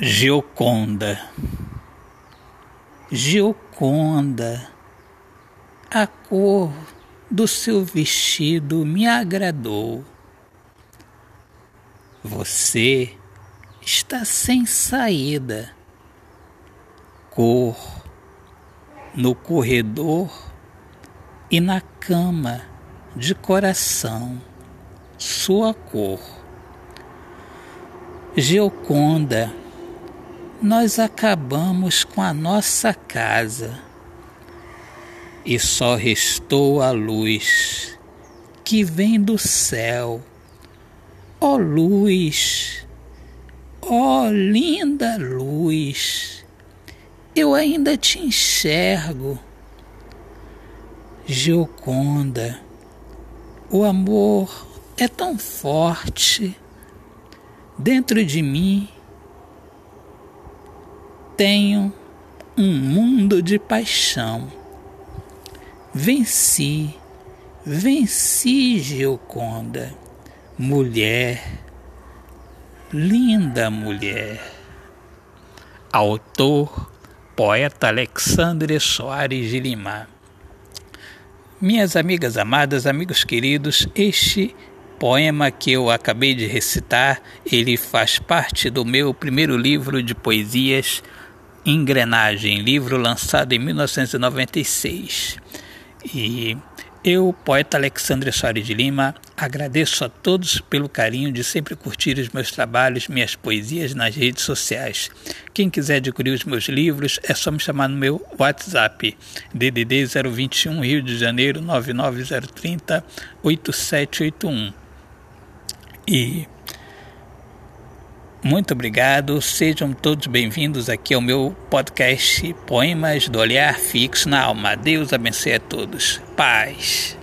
Gioconda. Gioconda, a cor do seu vestido me agradou. Você está sem saída. Cor no corredor e na cama de coração, sua cor. Gioconda nós acabamos com a nossa casa e só restou a luz que vem do céu. Ó oh, luz, ó oh, linda luz, eu ainda te enxergo. Gioconda, o amor é tão forte dentro de mim tenho um mundo de paixão. Venci, venci, Gioconda, mulher, linda mulher. Autor, poeta Alexandre Soares de Lima. Minhas amigas amadas, amigos queridos, este poema que eu acabei de recitar, ele faz parte do meu primeiro livro de poesias Engrenagem, livro lançado em 1996. E eu, poeta Alexandre Soares de Lima, agradeço a todos pelo carinho de sempre curtir os meus trabalhos, minhas poesias nas redes sociais. Quem quiser adquirir os meus livros é só me chamar no meu WhatsApp, DDD 021 Rio de Janeiro 99030 8781. E muito obrigado, sejam todos bem-vindos aqui ao meu podcast Poemas do Olhar Fixo na Alma. Deus abençoe a todos. Paz.